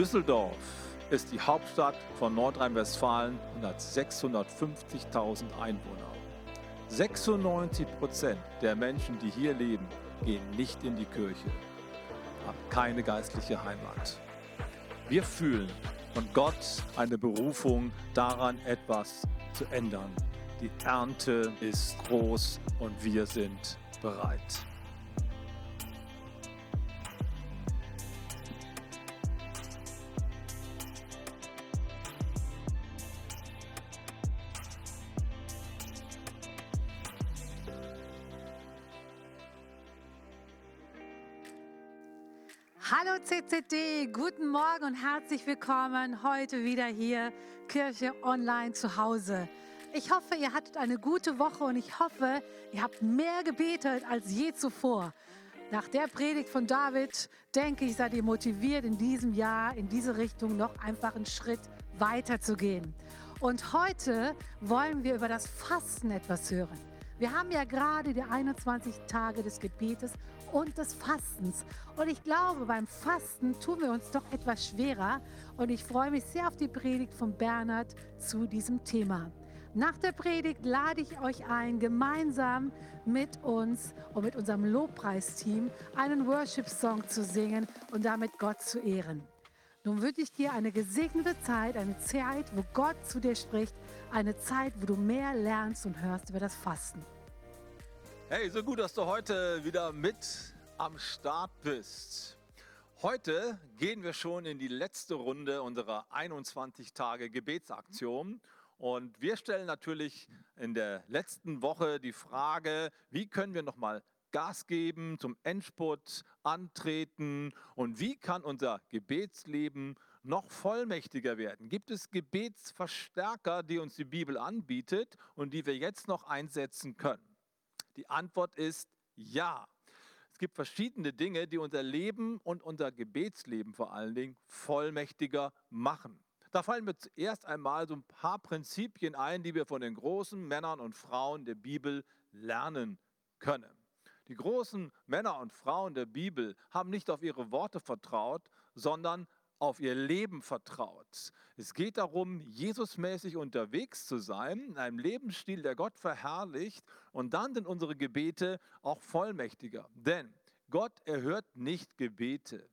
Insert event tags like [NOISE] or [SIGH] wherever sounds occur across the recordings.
Düsseldorf ist die Hauptstadt von Nordrhein-Westfalen und hat 650.000 Einwohner. 96 Prozent der Menschen, die hier leben, gehen nicht in die Kirche, haben keine geistliche Heimat. Wir fühlen von Gott eine Berufung daran, etwas zu ändern. Die Ernte ist groß und wir sind bereit. Guten Morgen und herzlich willkommen heute wieder hier, Kirche Online zu Hause. Ich hoffe, ihr hattet eine gute Woche und ich hoffe, ihr habt mehr gebetet als je zuvor. Nach der Predigt von David, denke ich, seid ihr motiviert, in diesem Jahr in diese Richtung noch einfach einen Schritt weiter zu gehen. Und heute wollen wir über das Fasten etwas hören. Wir haben ja gerade die 21 Tage des Gebetes und des Fastens. Und ich glaube, beim Fasten tun wir uns doch etwas schwerer. Und ich freue mich sehr auf die Predigt von Bernhard zu diesem Thema. Nach der Predigt lade ich euch ein, gemeinsam mit uns und mit unserem Lobpreisteam einen Worship-Song zu singen und damit Gott zu ehren. Nun wünsche ich dir eine gesegnete Zeit, eine Zeit, wo Gott zu dir spricht, eine Zeit, wo du mehr lernst und hörst über das Fasten. Hey, so gut, dass du heute wieder mit am Start bist. Heute gehen wir schon in die letzte Runde unserer 21 Tage Gebetsaktion. Und wir stellen natürlich in der letzten Woche die Frage, wie können wir nochmal Gas geben, zum Endspurt antreten und wie kann unser Gebetsleben noch vollmächtiger werden? Gibt es Gebetsverstärker, die uns die Bibel anbietet und die wir jetzt noch einsetzen können? Die Antwort ist ja. Es gibt verschiedene Dinge, die unser Leben und unser Gebetsleben vor allen Dingen vollmächtiger machen. Da fallen mir zuerst einmal so ein paar Prinzipien ein, die wir von den großen Männern und Frauen der Bibel lernen können. Die großen Männer und Frauen der Bibel haben nicht auf ihre Worte vertraut, sondern auf ihr Leben vertraut. Es geht darum, Jesusmäßig unterwegs zu sein, in einem Lebensstil, der Gott verherrlicht und dann sind unsere Gebete auch vollmächtiger. Denn Gott erhört nicht Gebete.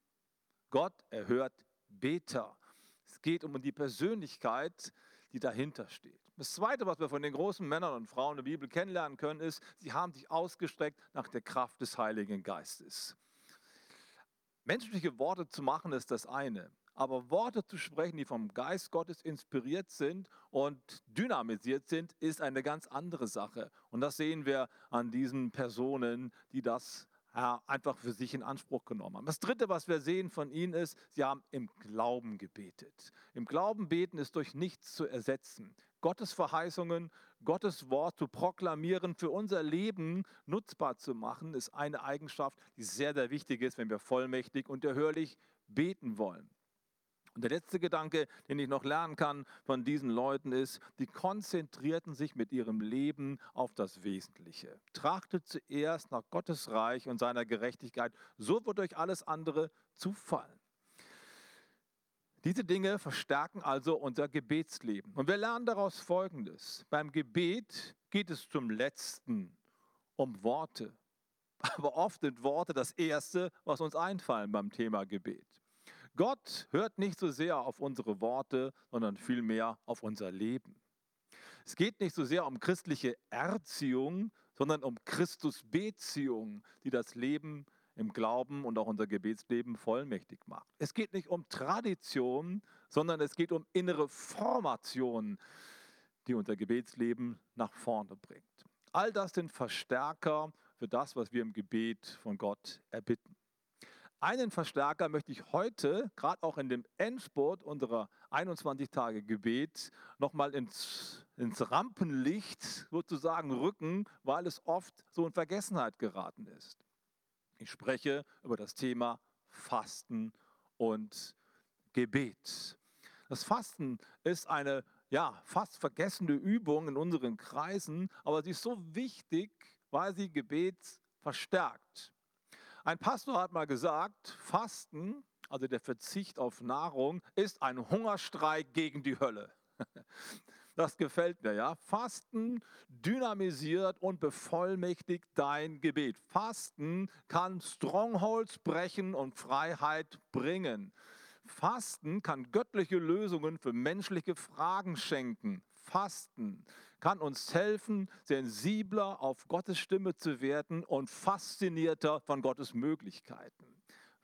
Gott erhört Beter. Es geht um die Persönlichkeit, die dahinter steht. Das Zweite, was wir von den großen Männern und Frauen der Bibel kennenlernen können, ist, sie haben sich ausgestreckt nach der Kraft des Heiligen Geistes. Menschliche Worte zu machen ist das eine, aber Worte zu sprechen, die vom Geist Gottes inspiriert sind und dynamisiert sind, ist eine ganz andere Sache. Und das sehen wir an diesen Personen, die das einfach für sich in Anspruch genommen haben. Das Dritte, was wir sehen von ihnen, ist, sie haben im Glauben gebetet. Im Glauben beten ist durch nichts zu ersetzen. Gottes Verheißungen, Gottes Wort zu proklamieren, für unser Leben nutzbar zu machen, ist eine Eigenschaft, die sehr, sehr wichtig ist, wenn wir vollmächtig und erhörlich beten wollen. Und der letzte Gedanke, den ich noch lernen kann von diesen Leuten, ist, die konzentrierten sich mit ihrem Leben auf das Wesentliche. Trachtet zuerst nach Gottes Reich und seiner Gerechtigkeit, so wird euch alles andere zufallen. Diese Dinge verstärken also unser Gebetsleben. Und wir lernen daraus Folgendes. Beim Gebet geht es zum letzten um Worte. [LAUGHS] Aber oft sind Worte das Erste, was uns einfallen beim Thema Gebet. Gott hört nicht so sehr auf unsere Worte, sondern vielmehr auf unser Leben. Es geht nicht so sehr um christliche Erziehung, sondern um Christusbeziehung, die das Leben im Glauben und auch unser Gebetsleben vollmächtig macht. Es geht nicht um Tradition, sondern es geht um innere Formation, die unser Gebetsleben nach vorne bringt. All das sind Verstärker für das, was wir im Gebet von Gott erbitten. Einen Verstärker möchte ich heute, gerade auch in dem Endspurt unserer 21 Tage Gebet, nochmal ins, ins Rampenlicht sozusagen rücken, weil es oft so in Vergessenheit geraten ist. Ich spreche über das Thema Fasten und Gebet. Das Fasten ist eine ja, fast vergessene Übung in unseren Kreisen, aber sie ist so wichtig, weil sie Gebet verstärkt. Ein Pastor hat mal gesagt, Fasten also der Verzicht auf Nahrung, ist ein Hungerstreik gegen die Hölle. [LAUGHS] Das gefällt mir, ja. Fasten dynamisiert und bevollmächtigt dein Gebet. Fasten kann Strongholds brechen und Freiheit bringen. Fasten kann göttliche Lösungen für menschliche Fragen schenken. Fasten kann uns helfen, sensibler auf Gottes Stimme zu werden und faszinierter von Gottes Möglichkeiten.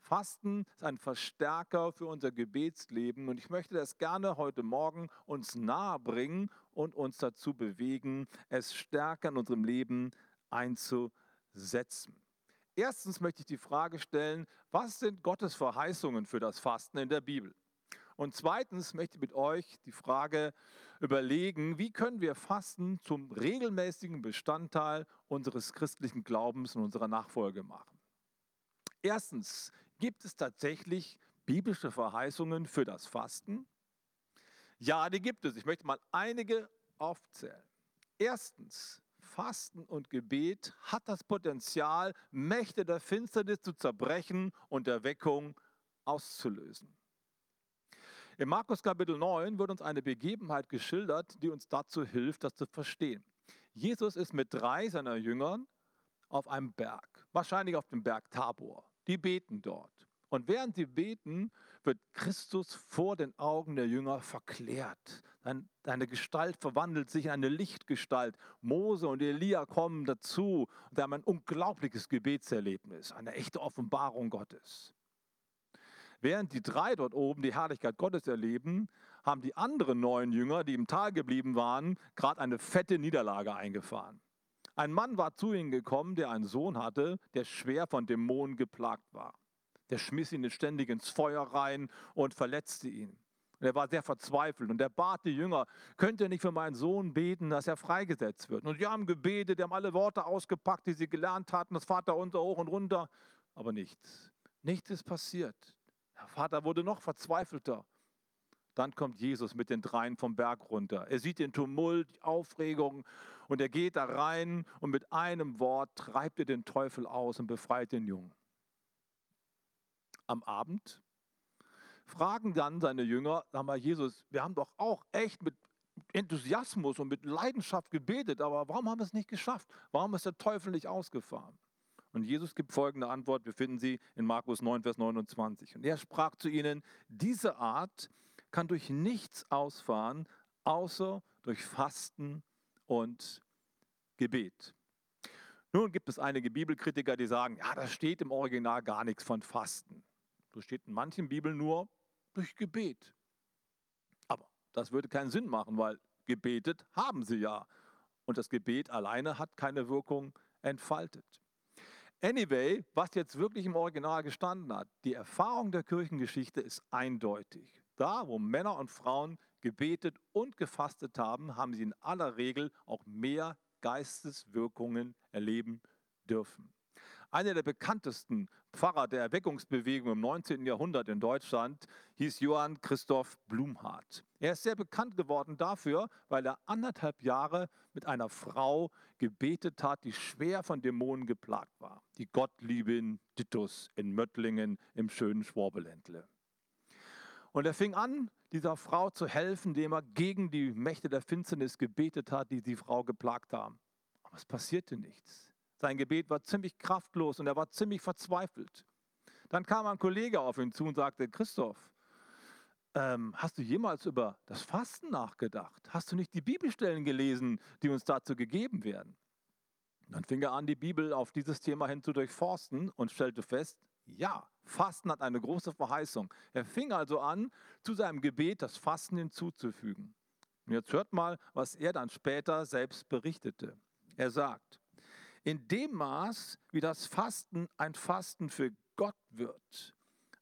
Fasten ist ein Verstärker für unser Gebetsleben und ich möchte das gerne heute Morgen uns nahe bringen und uns dazu bewegen, es stärker in unserem Leben einzusetzen. Erstens möchte ich die Frage stellen, was sind Gottes Verheißungen für das Fasten in der Bibel? Und zweitens möchte ich mit euch die Frage überlegen, wie können wir Fasten zum regelmäßigen Bestandteil unseres christlichen Glaubens und unserer Nachfolge machen. Erstens, Gibt es tatsächlich biblische Verheißungen für das Fasten? Ja, die gibt es. Ich möchte mal einige aufzählen. Erstens, Fasten und Gebet hat das Potenzial, Mächte der Finsternis zu zerbrechen und Erweckung auszulösen. Im Markus Kapitel 9 wird uns eine Begebenheit geschildert, die uns dazu hilft, das zu verstehen. Jesus ist mit drei seiner Jüngern auf einem Berg, wahrscheinlich auf dem Berg Tabor. Die beten dort. Und während sie beten, wird Christus vor den Augen der Jünger verklärt. Seine Gestalt verwandelt sich in eine Lichtgestalt. Mose und Elia kommen dazu und haben ein unglaubliches Gebetserlebnis, eine echte Offenbarung Gottes. Während die drei dort oben die Herrlichkeit Gottes erleben, haben die anderen neun Jünger, die im Tal geblieben waren, gerade eine fette Niederlage eingefahren. Ein Mann war zu ihnen gekommen, der einen Sohn hatte, der schwer von Dämonen geplagt war. Der schmiss ihn ständig ins Feuer rein und verletzte ihn. Und er war sehr verzweifelt und er bat die Jünger, könnt ihr nicht für meinen Sohn beten, dass er freigesetzt wird? Und die haben gebetet, die haben alle Worte ausgepackt, die sie gelernt hatten, das Vater unter, hoch und runter, aber nichts. Nichts ist passiert. Der Vater wurde noch verzweifelter. Dann kommt Jesus mit den dreien vom Berg runter. Er sieht den Tumult, die Aufregung und er geht da rein und mit einem Wort treibt er den Teufel aus und befreit den Jungen. Am Abend fragen dann seine Jünger, sag mal, Jesus, wir haben doch auch echt mit Enthusiasmus und mit Leidenschaft gebetet, aber warum haben wir es nicht geschafft? Warum ist der Teufel nicht ausgefahren? Und Jesus gibt folgende Antwort, wir finden sie in Markus 9, Vers 29. Und er sprach zu ihnen, diese Art kann durch nichts ausfahren, außer durch Fasten und Gebet. Nun gibt es einige Bibelkritiker, die sagen, ja, da steht im Original gar nichts von Fasten. Da steht in manchen Bibeln nur durch Gebet. Aber das würde keinen Sinn machen, weil gebetet haben sie ja. Und das Gebet alleine hat keine Wirkung entfaltet. Anyway, was jetzt wirklich im Original gestanden hat, die Erfahrung der Kirchengeschichte ist eindeutig. Da, wo Männer und Frauen gebetet und gefastet haben, haben sie in aller Regel auch mehr Geisteswirkungen erleben dürfen. Einer der bekanntesten Pfarrer der Erweckungsbewegung im 19. Jahrhundert in Deutschland hieß Johann Christoph Blumhardt. Er ist sehr bekannt geworden dafür, weil er anderthalb Jahre mit einer Frau gebetet hat, die schwer von Dämonen geplagt war. Die Gottliebin Dittus in Möttlingen im schönen Schwabeländle. Und er fing an, dieser Frau zu helfen, indem er gegen die Mächte der Finsternis gebetet hat, die die Frau geplagt haben. Aber es passierte nichts. Sein Gebet war ziemlich kraftlos und er war ziemlich verzweifelt. Dann kam ein Kollege auf ihn zu und sagte, Christoph, ähm, hast du jemals über das Fasten nachgedacht? Hast du nicht die Bibelstellen gelesen, die uns dazu gegeben werden? Dann fing er an, die Bibel auf dieses Thema hin zu durchforsten und stellte fest, ja, Fasten hat eine große Verheißung. Er fing also an, zu seinem Gebet das Fasten hinzuzufügen. Und jetzt hört mal, was er dann später selbst berichtete. Er sagt, in dem Maß, wie das Fasten ein Fasten für Gott wird.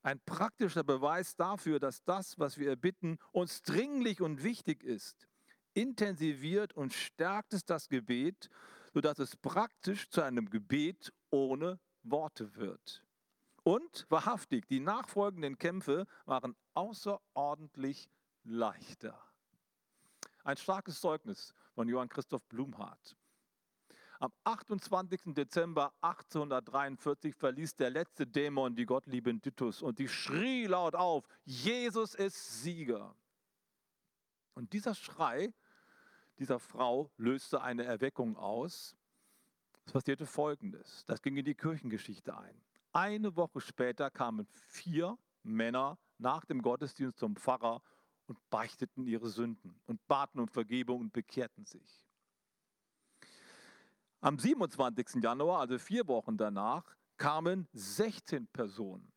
Ein praktischer Beweis dafür, dass das, was wir erbitten, uns dringlich und wichtig ist. Intensiviert und stärkt es das Gebet, sodass es praktisch zu einem Gebet ohne Worte wird. Und wahrhaftig, die nachfolgenden Kämpfe waren außerordentlich leichter. Ein starkes Zeugnis von Johann Christoph Blumhardt. Am 28. Dezember 1843 verließ der letzte Dämon die gottlieben Titus und die schrie laut auf, Jesus ist Sieger. Und dieser Schrei dieser Frau löste eine Erweckung aus. Es passierte Folgendes. Das ging in die Kirchengeschichte ein. Eine Woche später kamen vier Männer nach dem Gottesdienst zum Pfarrer und beichteten ihre Sünden und baten um Vergebung und bekehrten sich. Am 27. Januar, also vier Wochen danach, kamen 16 Personen.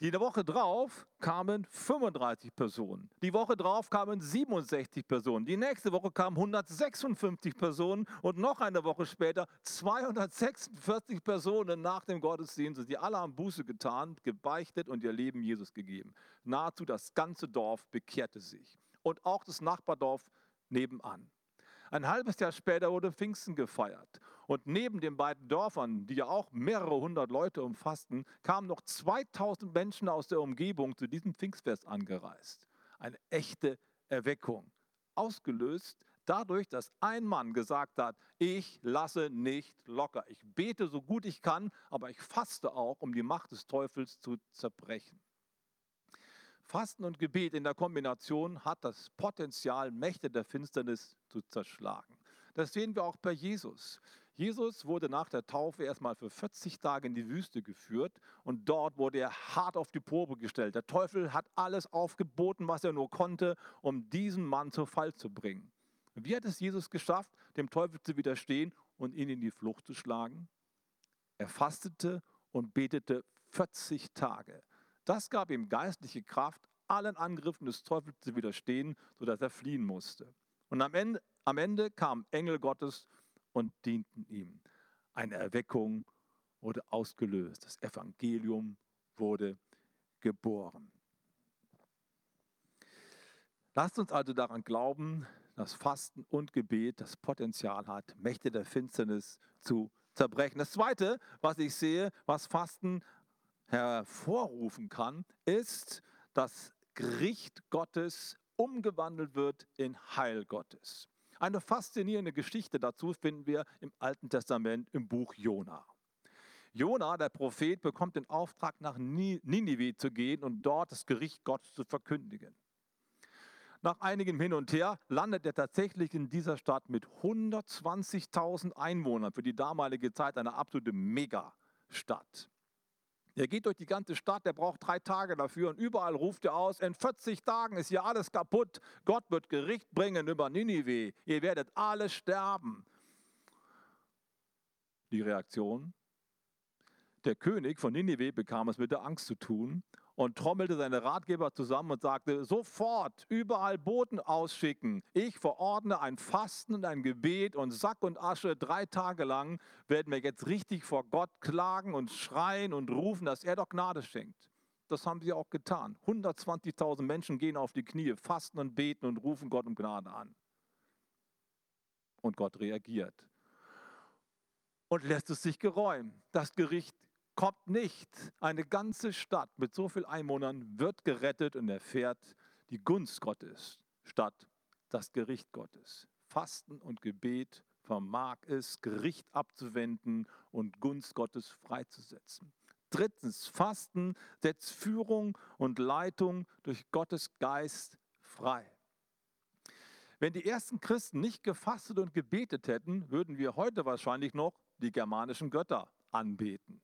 Die Woche drauf kamen 35 Personen. Die Woche drauf kamen 67 Personen. Die nächste Woche kamen 156 Personen und noch eine Woche später 246 Personen nach dem Gottesdienst. Die alle haben Buße getan, gebeichtet und ihr Leben Jesus gegeben. Nahezu das ganze Dorf bekehrte sich. Und auch das Nachbardorf nebenan. Ein halbes Jahr später wurde Pfingsten gefeiert. Und neben den beiden Dörfern, die ja auch mehrere hundert Leute umfassten, kamen noch 2000 Menschen aus der Umgebung zu diesem Pfingstfest angereist. Eine echte Erweckung. Ausgelöst dadurch, dass ein Mann gesagt hat, ich lasse nicht locker. Ich bete so gut ich kann, aber ich faste auch, um die Macht des Teufels zu zerbrechen. Fasten und Gebet in der Kombination hat das Potenzial, Mächte der Finsternis zu zerschlagen. Das sehen wir auch bei Jesus. Jesus wurde nach der Taufe erstmal für 40 Tage in die Wüste geführt und dort wurde er hart auf die Probe gestellt. Der Teufel hat alles aufgeboten, was er nur konnte, um diesen Mann zu Fall zu bringen. Wie hat es Jesus geschafft, dem Teufel zu widerstehen und ihn in die Flucht zu schlagen? Er fastete und betete 40 Tage. Das gab ihm geistliche Kraft, allen Angriffen des Teufels zu widerstehen, sodass er fliehen musste. Und am Ende, am Ende kamen Engel Gottes und dienten ihm. Eine Erweckung wurde ausgelöst. Das Evangelium wurde geboren. Lasst uns also daran glauben, dass Fasten und Gebet das Potenzial hat, Mächte der Finsternis zu zerbrechen. Das Zweite, was ich sehe, was Fasten hervorrufen kann, ist, dass Gericht Gottes umgewandelt wird in Heil Gottes. Eine faszinierende Geschichte dazu finden wir im Alten Testament im Buch Jona. Jona, der Prophet, bekommt den Auftrag, nach Ninive zu gehen und dort das Gericht Gottes zu verkündigen. Nach einigem Hin und Her landet er tatsächlich in dieser Stadt mit 120.000 Einwohnern, für die damalige Zeit eine absolute Megastadt. Er geht durch die ganze Stadt, er braucht drei Tage dafür und überall ruft er aus, in 40 Tagen ist hier alles kaputt. Gott wird Gericht bringen über Ninive. Ihr werdet alle sterben. Die Reaktion? Der König von Ninive bekam es mit der Angst zu tun und trommelte seine Ratgeber zusammen und sagte, sofort überall Boten ausschicken. Ich verordne ein Fasten und ein Gebet und Sack und Asche drei Tage lang werden wir jetzt richtig vor Gott klagen und schreien und rufen, dass er doch Gnade schenkt. Das haben sie auch getan. 120.000 Menschen gehen auf die Knie, fasten und beten und rufen Gott um Gnade an. Und Gott reagiert und lässt es sich geräumen. Das Gericht kommt nicht. Eine ganze Stadt mit so vielen Einwohnern wird gerettet und erfährt die Gunst Gottes statt das Gericht Gottes. Fasten und Gebet vermag es, Gericht abzuwenden und Gunst Gottes freizusetzen. Drittens, Fasten setzt Führung und Leitung durch Gottes Geist frei. Wenn die ersten Christen nicht gefastet und gebetet hätten, würden wir heute wahrscheinlich noch die germanischen Götter anbeten.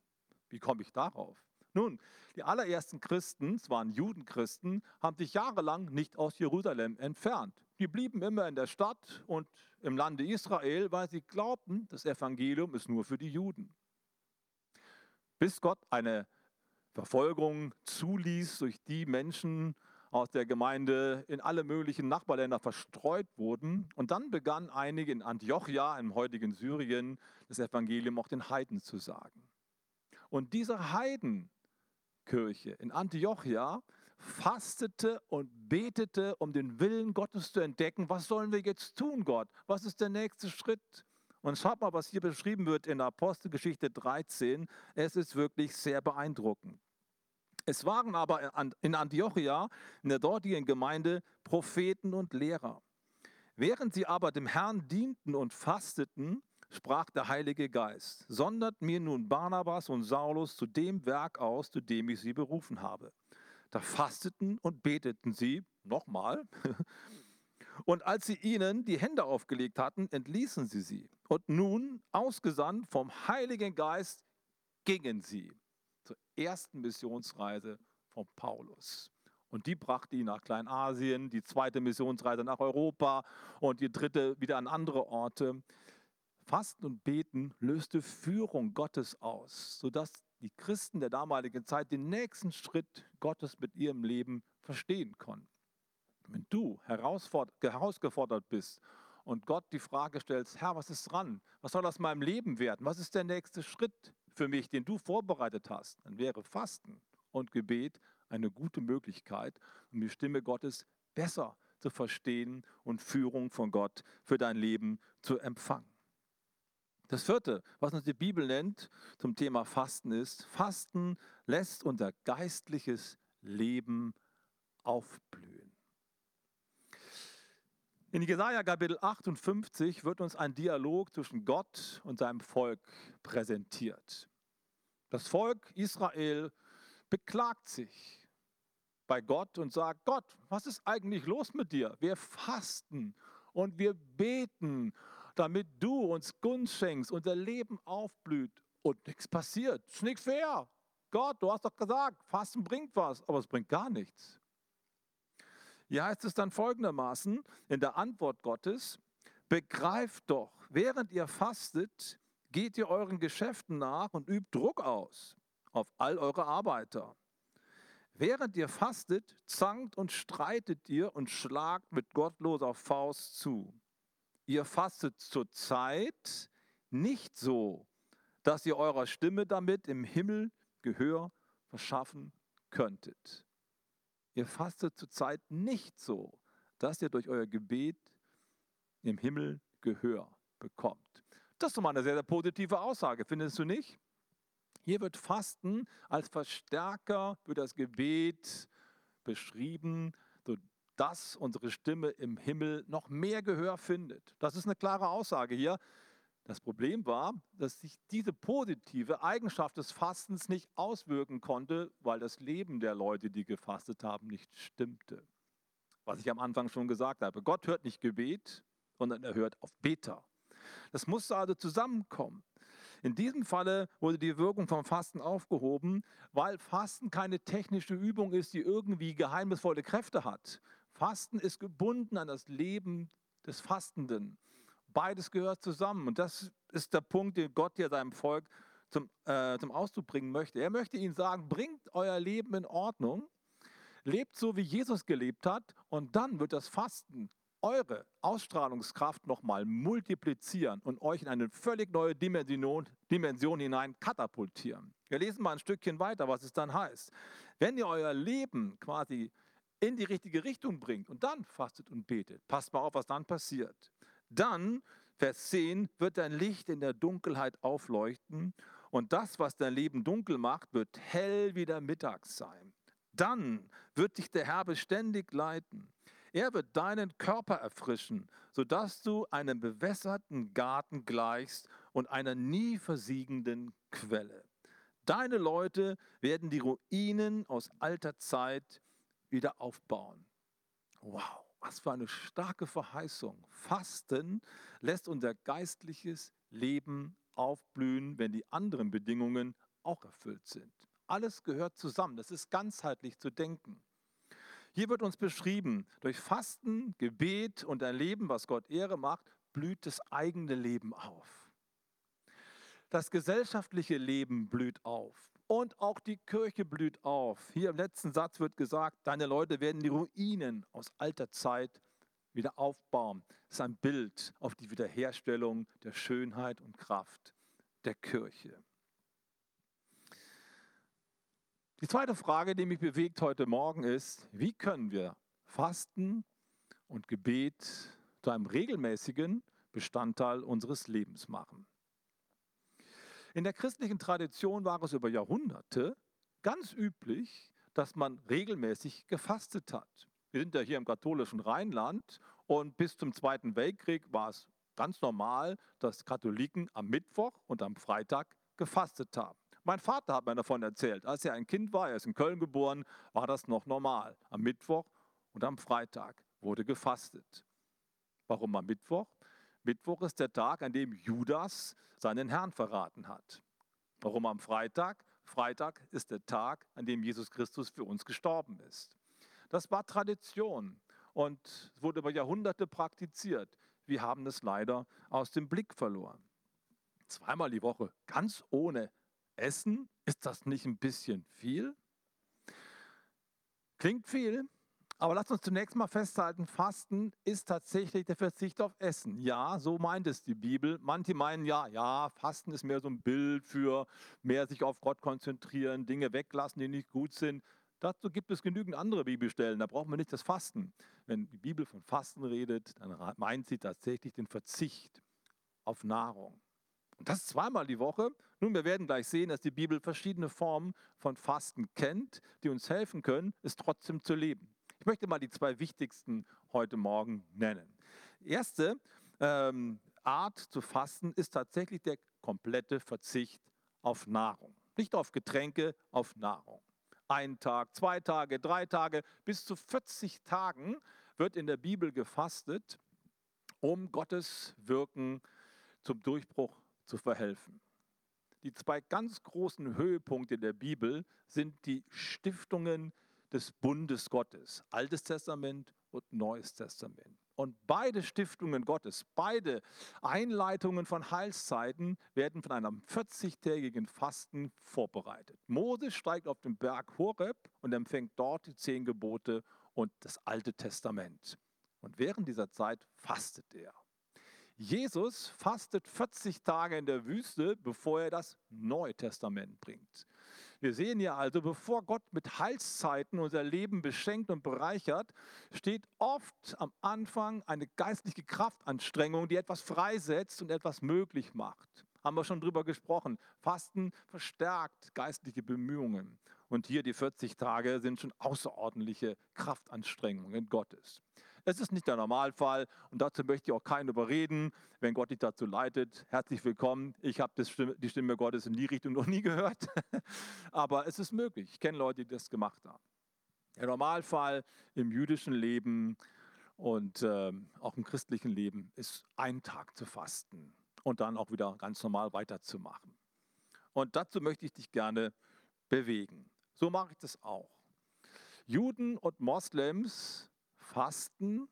Wie komme ich darauf? Nun, die allerersten Christen, es waren Judenchristen, haben sich jahrelang nicht aus Jerusalem entfernt. Die blieben immer in der Stadt und im Lande Israel, weil sie glaubten, das Evangelium ist nur für die Juden. Bis Gott eine Verfolgung zuließ, durch die Menschen aus der Gemeinde in alle möglichen Nachbarländer verstreut wurden. Und dann begannen einige in Antiochia, im heutigen Syrien, das Evangelium auch den Heiden zu sagen. Und diese Heidenkirche in Antiochia fastete und betete, um den Willen Gottes zu entdecken. Was sollen wir jetzt tun, Gott? Was ist der nächste Schritt? Und schaut mal, was hier beschrieben wird in Apostelgeschichte 13. Es ist wirklich sehr beeindruckend. Es waren aber in Antiochia, in der dortigen Gemeinde, Propheten und Lehrer. Während sie aber dem Herrn dienten und fasteten, sprach der Heilige Geist, sondert mir nun Barnabas und Saulus zu dem Werk aus, zu dem ich sie berufen habe. Da fasteten und beteten sie, nochmal, [LAUGHS] und als sie ihnen die Hände aufgelegt hatten, entließen sie sie. Und nun, ausgesandt vom Heiligen Geist, gingen sie zur ersten Missionsreise von Paulus. Und die brachte ihn nach Kleinasien, die zweite Missionsreise nach Europa und die dritte wieder an andere Orte. Fasten und Beten löste Führung Gottes aus, sodass die Christen der damaligen Zeit den nächsten Schritt Gottes mit ihrem Leben verstehen konnten. Wenn du herausgefordert bist und Gott die Frage stellst, Herr, was ist dran? Was soll aus meinem Leben werden? Was ist der nächste Schritt für mich, den du vorbereitet hast? Dann wäre Fasten und Gebet eine gute Möglichkeit, um die Stimme Gottes besser zu verstehen und Führung von Gott für dein Leben zu empfangen. Das vierte, was uns die Bibel nennt zum Thema Fasten ist, Fasten lässt unser geistliches Leben aufblühen. In Jesaja Kapitel 58 wird uns ein Dialog zwischen Gott und seinem Volk präsentiert. Das Volk Israel beklagt sich bei Gott und sagt, Gott, was ist eigentlich los mit dir? Wir fasten und wir beten, damit du uns Gunst schenkst, unser Leben aufblüht und nichts passiert. Das ist nicht fair. Gott, du hast doch gesagt, Fasten bringt was, aber es bringt gar nichts. Hier heißt es dann folgendermaßen in der Antwort Gottes, begreift doch, während ihr fastet, geht ihr euren Geschäften nach und übt Druck aus auf all eure Arbeiter. Während ihr fastet, zankt und streitet ihr und schlagt mit gottloser Faust zu. Ihr fastet zur Zeit nicht so, dass ihr eurer Stimme damit im Himmel Gehör verschaffen könntet. Ihr fastet zur Zeit nicht so, dass ihr durch euer Gebet im Himmel Gehör bekommt. Das ist doch mal eine sehr, sehr positive Aussage, findest du nicht? Hier wird Fasten als Verstärker für das Gebet beschrieben, sodass unsere Stimme im Himmel noch mehr Gehör findet. Das ist eine klare Aussage hier. Das Problem war, dass sich diese positive Eigenschaft des Fastens nicht auswirken konnte, weil das Leben der Leute, die gefastet haben, nicht stimmte. Was ich am Anfang schon gesagt habe. Gott hört nicht Gebet, sondern er hört auf Beter. Das musste also zusammenkommen. In diesem Falle wurde die Wirkung vom Fasten aufgehoben, weil Fasten keine technische Übung ist, die irgendwie geheimnisvolle Kräfte hat. Fasten ist gebunden an das Leben des Fastenden. Beides gehört zusammen. Und das ist der Punkt, den Gott hier seinem Volk zum, äh, zum Ausdruck bringen möchte. Er möchte ihnen sagen, bringt euer Leben in Ordnung, lebt so, wie Jesus gelebt hat, und dann wird das Fasten eure Ausstrahlungskraft nochmal multiplizieren und euch in eine völlig neue Dimension, Dimension hinein katapultieren. Wir lesen mal ein Stückchen weiter, was es dann heißt. Wenn ihr euer Leben quasi in die richtige Richtung bringt und dann fastet und betet, passt mal auf, was dann passiert. Dann, Vers 10, wird dein Licht in der Dunkelheit aufleuchten und das, was dein Leben dunkel macht, wird hell wie der Mittag sein. Dann wird dich der Herr beständig leiten. Er wird deinen Körper erfrischen, sodass du einem bewässerten Garten gleichst und einer nie versiegenden Quelle. Deine Leute werden die Ruinen aus alter Zeit wieder aufbauen. Wow, was für eine starke Verheißung. Fasten lässt unser geistliches Leben aufblühen, wenn die anderen Bedingungen auch erfüllt sind. Alles gehört zusammen. Das ist ganzheitlich zu denken. Hier wird uns beschrieben, durch Fasten, Gebet und ein Leben, was Gott Ehre macht, blüht das eigene Leben auf. Das gesellschaftliche Leben blüht auf und auch die Kirche blüht auf. Hier im letzten Satz wird gesagt, deine Leute werden die Ruinen aus alter Zeit wieder aufbauen. Das ist ein Bild auf die Wiederherstellung der Schönheit und Kraft der Kirche. Die zweite Frage, die mich bewegt heute Morgen ist, wie können wir Fasten und Gebet zu einem regelmäßigen Bestandteil unseres Lebens machen? In der christlichen Tradition war es über Jahrhunderte ganz üblich, dass man regelmäßig gefastet hat. Wir sind ja hier im katholischen Rheinland und bis zum Zweiten Weltkrieg war es ganz normal, dass Katholiken am Mittwoch und am Freitag gefastet haben. Mein Vater hat mir davon erzählt. Als er ein Kind war, er ist in Köln geboren, war das noch normal. Am Mittwoch und am Freitag wurde gefastet. Warum am Mittwoch? Mittwoch ist der Tag, an dem Judas seinen Herrn verraten hat. Warum am Freitag? Freitag ist der Tag, an dem Jesus Christus für uns gestorben ist. Das war Tradition und wurde über Jahrhunderte praktiziert. Wir haben es leider aus dem Blick verloren. Zweimal die Woche, ganz ohne Essen, ist das nicht ein bisschen viel? Klingt viel, aber lasst uns zunächst mal festhalten, Fasten ist tatsächlich der Verzicht auf Essen. Ja, so meint es die Bibel. Manche meinen ja, ja, Fasten ist mehr so ein Bild für mehr sich auf Gott konzentrieren, Dinge weglassen, die nicht gut sind. Dazu gibt es genügend andere Bibelstellen, da brauchen wir nicht das Fasten. Wenn die Bibel von Fasten redet, dann meint sie tatsächlich den Verzicht auf Nahrung. Und das zweimal die Woche. Nun, wir werden gleich sehen, dass die Bibel verschiedene Formen von Fasten kennt, die uns helfen können, es trotzdem zu leben. Ich möchte mal die zwei wichtigsten heute Morgen nennen. Erste ähm, Art zu fasten ist tatsächlich der komplette Verzicht auf Nahrung. Nicht auf Getränke, auf Nahrung. Ein Tag, zwei Tage, drei Tage, bis zu 40 Tagen wird in der Bibel gefastet, um Gottes Wirken zum Durchbruch zu verhelfen. Die zwei ganz großen Höhepunkte der Bibel sind die Stiftungen des Bundes Gottes, Altes Testament und Neues Testament. Und beide Stiftungen Gottes, beide Einleitungen von Heilszeiten werden von einem 40-tägigen Fasten vorbereitet. Moses steigt auf den Berg Horeb und empfängt dort die zehn Gebote und das Alte Testament. Und während dieser Zeit fastet er. Jesus fastet 40 Tage in der Wüste, bevor er das Neue Testament bringt. Wir sehen ja also, bevor Gott mit Heilszeiten unser Leben beschenkt und bereichert, steht oft am Anfang eine geistliche Kraftanstrengung, die etwas freisetzt und etwas möglich macht. Haben wir schon drüber gesprochen. Fasten verstärkt geistliche Bemühungen. Und hier die 40 Tage sind schon außerordentliche Kraftanstrengungen Gottes. Es ist nicht der Normalfall und dazu möchte ich auch keinen überreden. Wenn Gott dich dazu leitet, herzlich willkommen. Ich habe die Stimme Gottes in die Richtung noch nie gehört, [LAUGHS] aber es ist möglich. Ich kenne Leute, die das gemacht haben. Der Normalfall im jüdischen Leben und äh, auch im christlichen Leben ist ein Tag zu fasten und dann auch wieder ganz normal weiterzumachen. Und dazu möchte ich dich gerne bewegen. So mache ich das auch. Juden und Moslems Fasten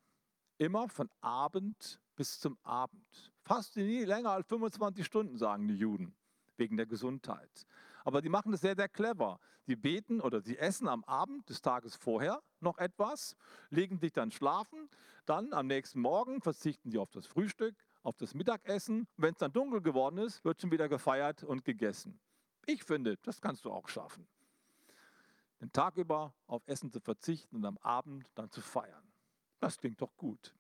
immer von Abend bis zum Abend. Fasten nie länger als 25 Stunden, sagen die Juden, wegen der Gesundheit. Aber die machen das sehr, sehr clever. Sie beten oder sie essen am Abend des Tages vorher noch etwas, legen sich dann schlafen, dann am nächsten Morgen verzichten sie auf das Frühstück, auf das Mittagessen. Wenn es dann dunkel geworden ist, wird schon wieder gefeiert und gegessen. Ich finde, das kannst du auch schaffen. Den Tag über auf Essen zu verzichten und am Abend dann zu feiern. Das klingt doch gut.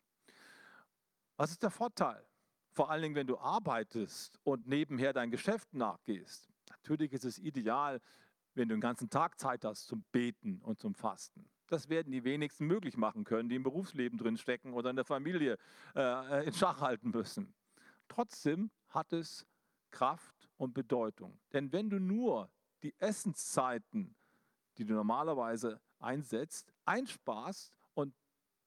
Was ist der Vorteil? Vor allen Dingen, wenn du arbeitest und nebenher dein Geschäft nachgehst. Natürlich ist es ideal, wenn du den ganzen Tag Zeit hast zum Beten und zum Fasten. Das werden die wenigsten möglich machen können, die im Berufsleben drin stecken oder in der Familie äh, in Schach halten müssen. Trotzdem hat es Kraft und Bedeutung. Denn wenn du nur die Essenszeiten, die du normalerweise einsetzt, einsparst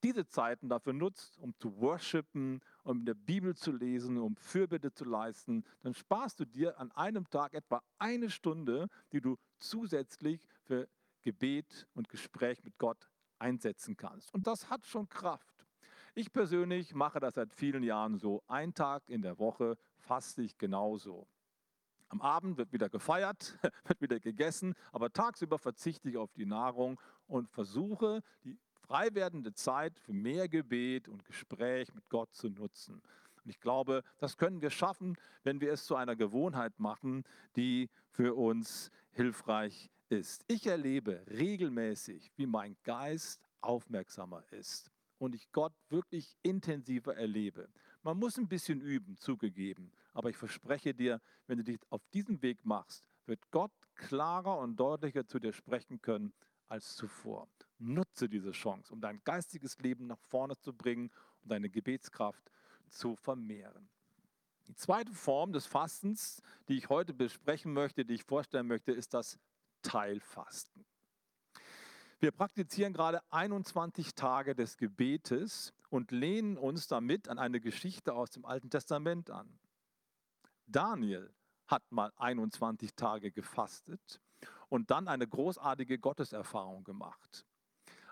diese Zeiten dafür nutzt, um zu worshipen, um in der Bibel zu lesen, um Fürbitte zu leisten, dann sparst du dir an einem Tag etwa eine Stunde, die du zusätzlich für Gebet und Gespräch mit Gott einsetzen kannst. Und das hat schon Kraft. Ich persönlich mache das seit vielen Jahren so. Ein Tag in der Woche faste ich genauso. Am Abend wird wieder gefeiert, [LAUGHS] wird wieder gegessen, aber tagsüber verzichte ich auf die Nahrung und versuche, die frei werdende Zeit für mehr Gebet und Gespräch mit Gott zu nutzen. Und ich glaube, das können wir schaffen, wenn wir es zu einer Gewohnheit machen, die für uns hilfreich ist. Ich erlebe regelmäßig, wie mein Geist aufmerksamer ist und ich Gott wirklich intensiver erlebe. Man muss ein bisschen üben, zugegeben, aber ich verspreche dir, wenn du dich auf diesem Weg machst, wird Gott klarer und deutlicher zu dir sprechen können als zuvor. Nutze diese Chance, um dein geistiges Leben nach vorne zu bringen und deine Gebetskraft zu vermehren. Die zweite Form des Fastens, die ich heute besprechen möchte, die ich vorstellen möchte, ist das Teilfasten. Wir praktizieren gerade 21 Tage des Gebetes und lehnen uns damit an eine Geschichte aus dem Alten Testament an. Daniel hat mal 21 Tage gefastet und dann eine großartige Gotteserfahrung gemacht.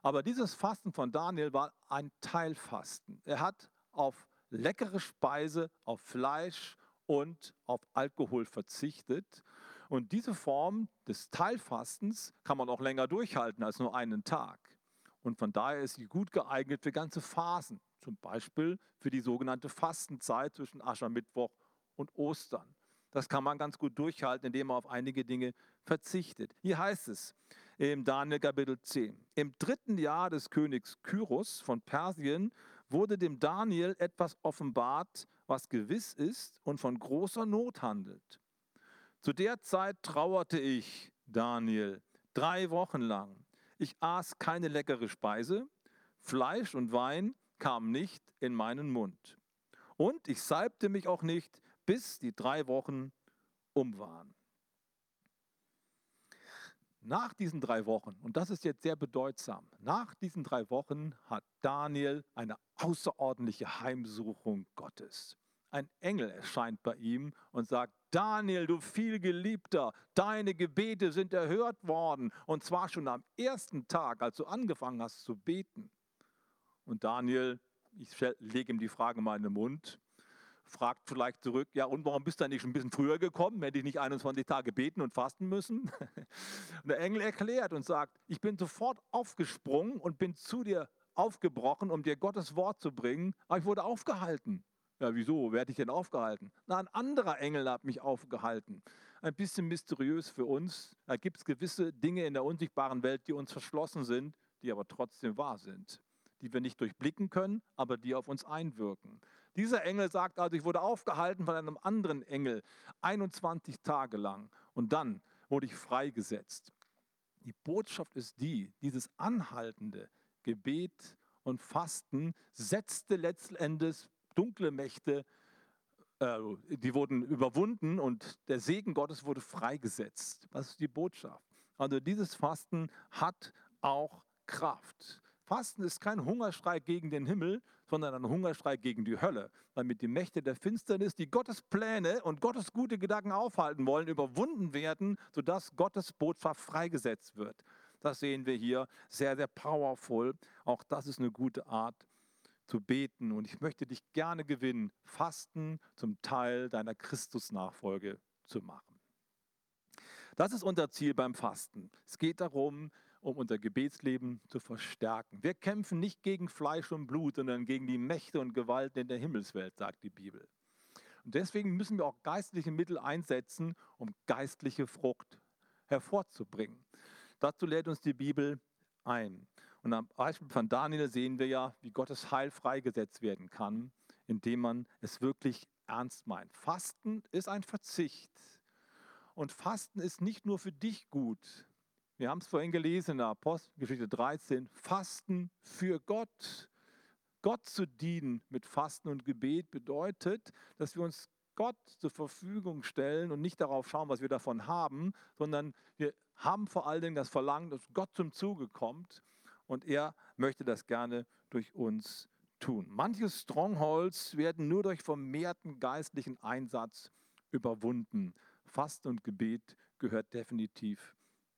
Aber dieses Fasten von Daniel war ein Teilfasten. Er hat auf leckere Speise, auf Fleisch und auf Alkohol verzichtet. Und diese Form des Teilfastens kann man auch länger durchhalten als nur einen Tag. Und von daher ist sie gut geeignet für ganze Phasen, zum Beispiel für die sogenannte Fastenzeit zwischen Aschermittwoch und Ostern. Das kann man ganz gut durchhalten, indem man auf einige Dinge verzichtet. Hier heißt es im Daniel Kapitel 10, im dritten Jahr des Königs Kyros von Persien wurde dem Daniel etwas offenbart, was gewiss ist und von großer Not handelt. Zu der Zeit trauerte ich, Daniel, drei Wochen lang. Ich aß keine leckere Speise, Fleisch und Wein kam nicht in meinen Mund. Und ich salbte mich auch nicht, bis die drei Wochen um waren. Nach diesen drei Wochen, und das ist jetzt sehr bedeutsam, nach diesen drei Wochen hat Daniel eine außerordentliche Heimsuchung Gottes. Ein Engel erscheint bei ihm und sagt, Daniel, du vielgeliebter, deine Gebete sind erhört worden. Und zwar schon am ersten Tag, als du angefangen hast zu beten. Und Daniel, ich lege ihm die Frage mal in den Mund, fragt vielleicht zurück, ja und warum bist du nicht schon ein bisschen früher gekommen? Hätte ich nicht 21 Tage beten und fasten müssen? [LAUGHS] Und der Engel erklärt und sagt, ich bin sofort aufgesprungen und bin zu dir aufgebrochen, um dir Gottes Wort zu bringen, aber ich wurde aufgehalten. Ja, wieso? Wer hat dich denn aufgehalten? Na, ein anderer Engel hat mich aufgehalten. Ein bisschen mysteriös für uns. Da gibt es gewisse Dinge in der unsichtbaren Welt, die uns verschlossen sind, die aber trotzdem wahr sind. Die wir nicht durchblicken können, aber die auf uns einwirken. Dieser Engel sagt also, ich wurde aufgehalten von einem anderen Engel 21 Tage lang und dann wurde ich freigesetzt. Die Botschaft ist die, dieses anhaltende Gebet und Fasten setzte letztendlich dunkle Mächte, äh, die wurden überwunden und der Segen Gottes wurde freigesetzt. Das ist die Botschaft. Also dieses Fasten hat auch Kraft. Fasten ist kein Hungerschrei gegen den Himmel, sondern ein Hungerschrei gegen die Hölle, damit die Mächte der Finsternis, die Gottes Pläne und Gottes gute Gedanken aufhalten wollen, überwunden werden, sodass Gottes Botschaft freigesetzt wird. Das sehen wir hier sehr, sehr powerful. Auch das ist eine gute Art zu beten. Und ich möchte dich gerne gewinnen, Fasten zum Teil deiner Christusnachfolge zu machen. Das ist unser Ziel beim Fasten. Es geht darum, um unser Gebetsleben zu verstärken. Wir kämpfen nicht gegen Fleisch und Blut, sondern gegen die Mächte und Gewalten in der Himmelswelt, sagt die Bibel. Und deswegen müssen wir auch geistliche Mittel einsetzen, um geistliche Frucht hervorzubringen. Dazu lädt uns die Bibel ein. Und am Beispiel von Daniel sehen wir ja, wie Gottes Heil freigesetzt werden kann, indem man es wirklich ernst meint. Fasten ist ein Verzicht. Und Fasten ist nicht nur für dich gut, wir haben es vorhin gelesen in der Apostelgeschichte 13. Fasten für Gott. Gott zu dienen mit Fasten und Gebet bedeutet, dass wir uns Gott zur Verfügung stellen und nicht darauf schauen, was wir davon haben, sondern wir haben vor allen Dingen das Verlangen, dass Gott zum Zuge kommt und er möchte das gerne durch uns tun. Manche Strongholds werden nur durch vermehrten geistlichen Einsatz überwunden. Fasten und Gebet gehört definitiv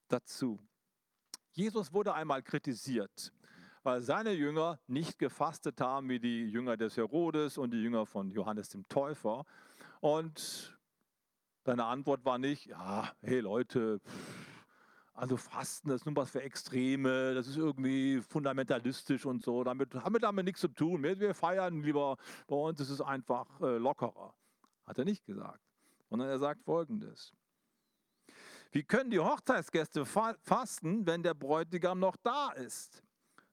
dazu. Jesus wurde einmal kritisiert, weil seine Jünger nicht gefastet haben wie die Jünger des Herodes und die Jünger von Johannes dem Täufer. Und seine Antwort war nicht, ja, hey Leute, also Fasten, das ist nun was für Extreme, das ist irgendwie fundamentalistisch und so, damit haben wir damit nichts zu tun. Wir feiern lieber, bei uns ist es einfach äh, lockerer. Hat er nicht gesagt, sondern er sagt folgendes. Wie können die Hochzeitsgäste fasten, wenn der Bräutigam noch da ist?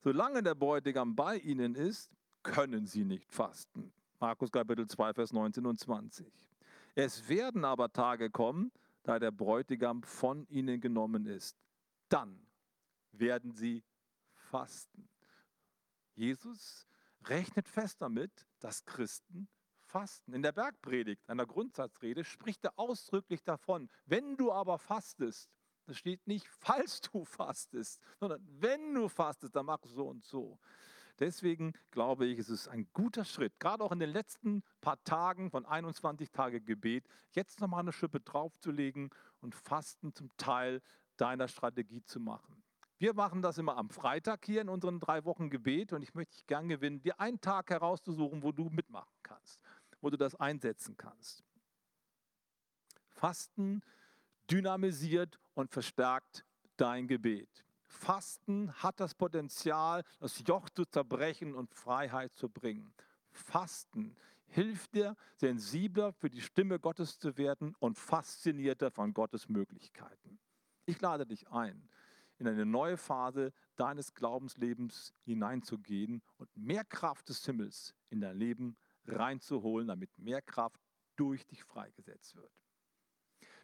Solange der Bräutigam bei ihnen ist, können sie nicht fasten. Markus Kapitel 2, Vers 19 und 20. Es werden aber Tage kommen, da der Bräutigam von ihnen genommen ist. Dann werden sie fasten. Jesus rechnet fest damit, dass Christen fasten. In der Bergpredigt, einer Grundsatzrede, spricht er ausdrücklich davon, wenn du aber fastest, das steht nicht, [LAUGHS] falls du fastest, sondern wenn du fastest, dann mach so und so. Deswegen glaube ich, es ist ein guter Schritt, gerade auch in den letzten paar Tagen von 21 Tage Gebet, jetzt nochmal eine Schippe draufzulegen und Fasten zum Teil deiner Strategie zu machen. Wir machen das immer am Freitag hier in unseren drei Wochen Gebet und ich möchte dich gern gewinnen, dir einen Tag herauszusuchen, wo du mitmachen kannst, wo du das einsetzen kannst. Fasten dynamisiert und verstärkt dein Gebet. Fasten hat das Potenzial, das Joch zu zerbrechen und Freiheit zu bringen. Fasten hilft dir, sensibler für die Stimme Gottes zu werden und faszinierter von Gottes Möglichkeiten. Ich lade dich ein, in eine neue Phase deines Glaubenslebens hineinzugehen und mehr Kraft des Himmels in dein Leben reinzuholen, damit mehr Kraft durch dich freigesetzt wird.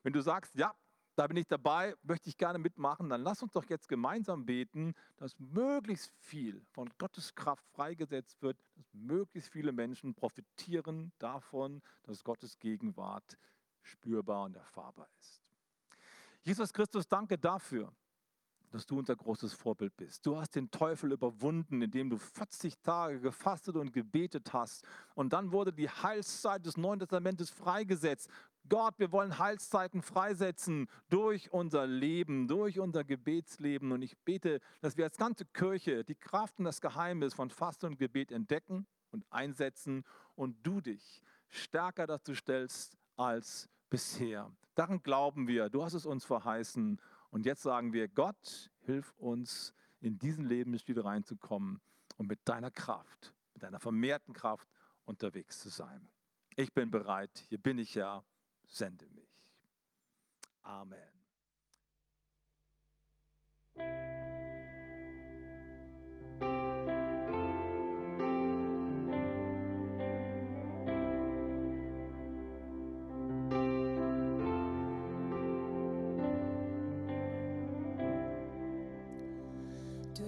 Wenn du sagst, ja, da bin ich dabei, möchte ich gerne mitmachen, dann lass uns doch jetzt gemeinsam beten, dass möglichst viel von Gottes Kraft freigesetzt wird, dass möglichst viele Menschen profitieren davon, dass Gottes Gegenwart spürbar und erfahrbar ist. Jesus Christus, danke dafür, dass du unser großes Vorbild bist. Du hast den Teufel überwunden, indem du 40 Tage gefastet und gebetet hast. Und dann wurde die Heilszeit des Neuen Testamentes freigesetzt. Gott, wir wollen Heilszeiten freisetzen durch unser Leben, durch unser Gebetsleben. Und ich bete, dass wir als ganze Kirche die Kraft und das Geheimnis von Fasten und Gebet entdecken und einsetzen und du dich stärker dazu stellst als bisher. Daran glauben wir. Du hast es uns verheißen. Und jetzt sagen wir, Gott, hilf uns, in diesen Lebensstil reinzukommen und mit deiner Kraft, mit deiner vermehrten Kraft unterwegs zu sein. Ich bin bereit, hier bin ich ja sende mich. Amen.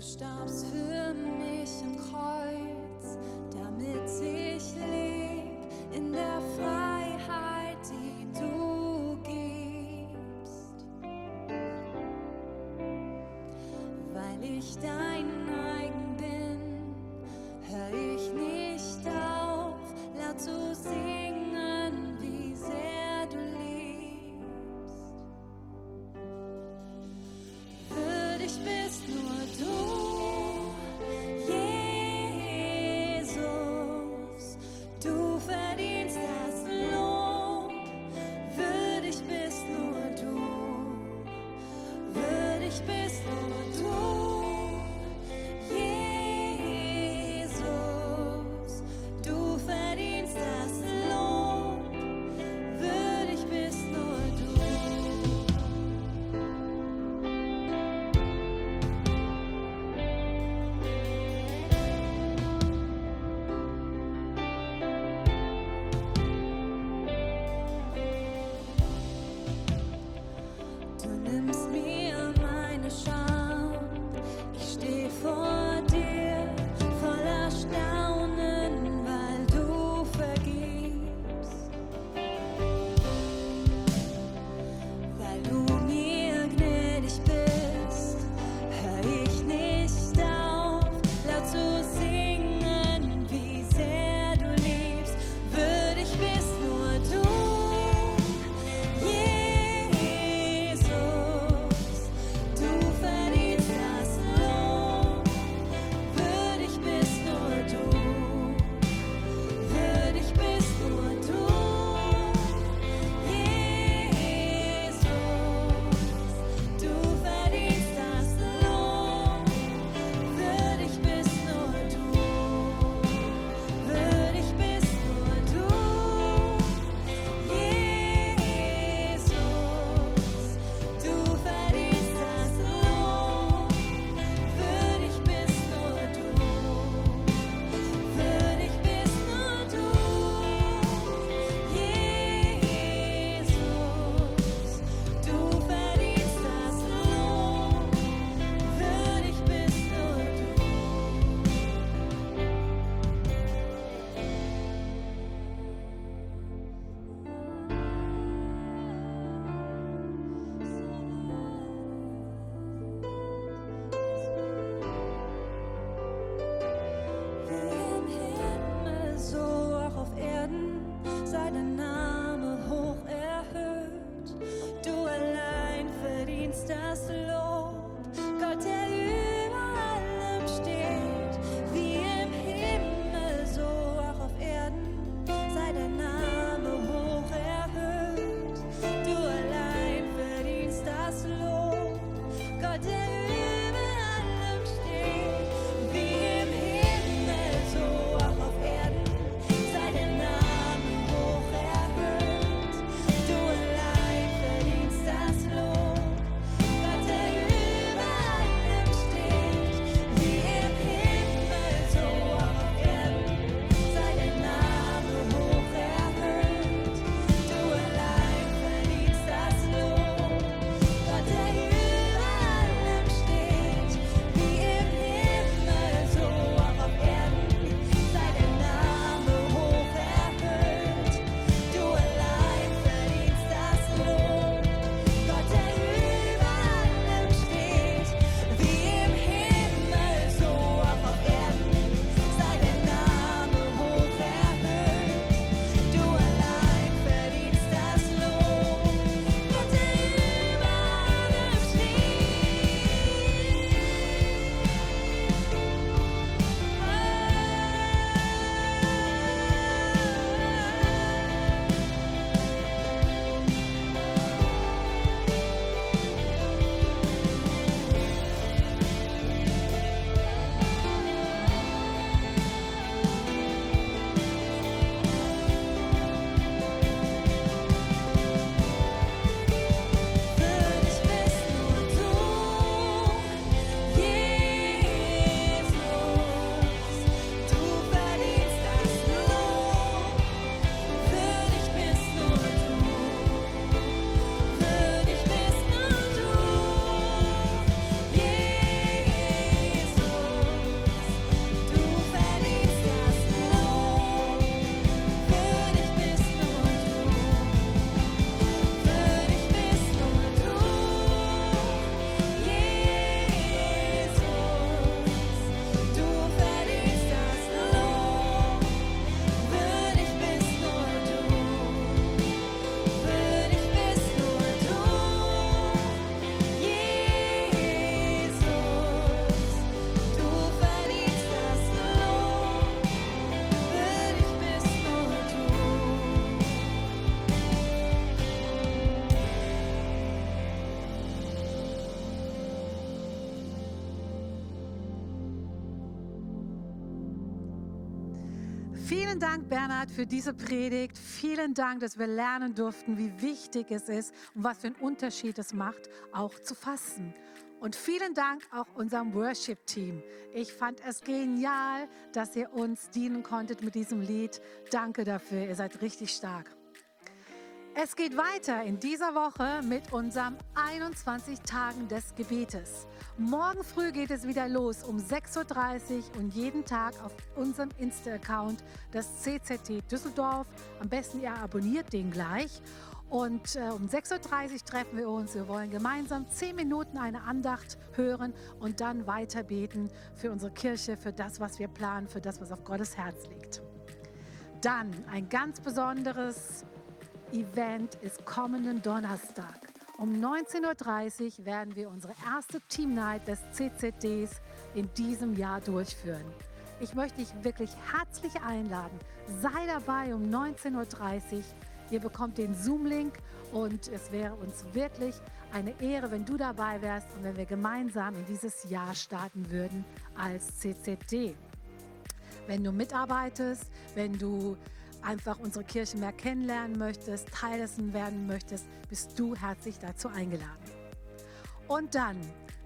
Du starbst für mich im Kreuz, damit ich lebe in der Freiheit, die du gibst. Weil ich dein eigen Dank, Bernhard, für diese Predigt. Vielen Dank, dass wir lernen durften, wie wichtig es ist und was für einen Unterschied es macht, auch zu fasten. Und vielen Dank auch unserem Worship-Team. Ich fand es genial, dass ihr uns dienen konntet mit diesem Lied. Danke dafür, ihr seid richtig stark. Es geht weiter in dieser Woche mit unserem 21 Tagen des Gebetes. Morgen früh geht es wieder los um 6.30 Uhr und jeden Tag auf unserem Insta-Account das CZT Düsseldorf. Am besten ihr abonniert den gleich. Und äh, um 6.30 Uhr treffen wir uns. Wir wollen gemeinsam 10 Minuten eine Andacht hören und dann weiter beten für unsere Kirche, für das, was wir planen, für das, was auf Gottes Herz liegt. Dann ein ganz besonderes Event ist kommenden Donnerstag. Um 19.30 Uhr werden wir unsere erste Team Night des CCDs in diesem Jahr durchführen. Ich möchte dich wirklich herzlich einladen. Sei dabei um 19.30 Uhr. Ihr bekommt den Zoom-Link und es wäre uns wirklich eine Ehre, wenn du dabei wärst und wenn wir gemeinsam in dieses Jahr starten würden als CCD. Wenn du mitarbeitest, wenn du einfach unsere Kirche mehr kennenlernen möchtest, Teil dessen werden möchtest, bist du herzlich dazu eingeladen. Und dann,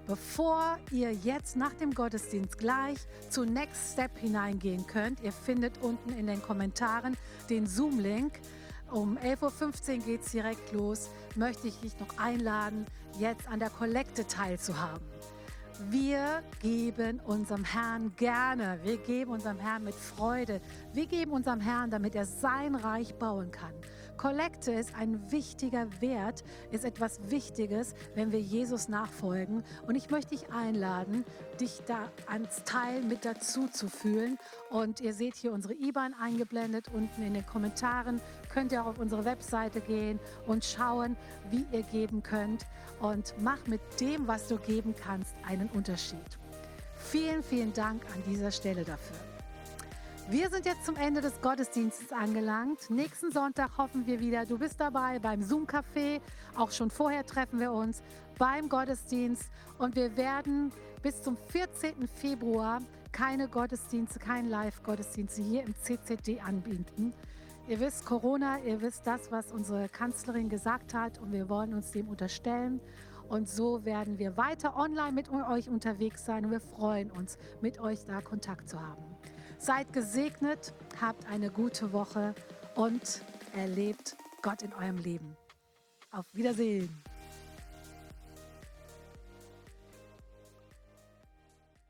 bevor ihr jetzt nach dem Gottesdienst gleich zu Next Step hineingehen könnt, ihr findet unten in den Kommentaren den Zoom-Link um 11.15 Uhr geht es direkt los. Möchte ich dich noch einladen, jetzt an der Kollekte teilzuhaben. Wir geben unserem Herrn gerne, wir geben unserem Herrn mit Freude, wir geben unserem Herrn, damit er sein Reich bauen kann. Kollekte ist ein wichtiger Wert, ist etwas Wichtiges, wenn wir Jesus nachfolgen. Und ich möchte dich einladen, dich da ans Teil mit dazu zu fühlen. Und ihr seht hier unsere IBAN eingeblendet unten in den Kommentaren. Könnt ihr auch auf unsere Webseite gehen und schauen, wie ihr geben könnt. Und mach mit dem, was du geben kannst, einen Unterschied. Vielen, vielen Dank an dieser Stelle dafür. Wir sind jetzt zum Ende des Gottesdienstes angelangt. Nächsten Sonntag hoffen wir wieder, du bist dabei beim Zoom-Café. Auch schon vorher treffen wir uns beim Gottesdienst. Und wir werden bis zum 14. Februar keine Gottesdienste, kein Live-Gottesdienste hier im CCD anbieten. Ihr wisst Corona, ihr wisst das, was unsere Kanzlerin gesagt hat und wir wollen uns dem unterstellen. Und so werden wir weiter online mit euch unterwegs sein und wir freuen uns, mit euch da Kontakt zu haben. Seid gesegnet, habt eine gute Woche und erlebt Gott in eurem Leben. Auf Wiedersehen.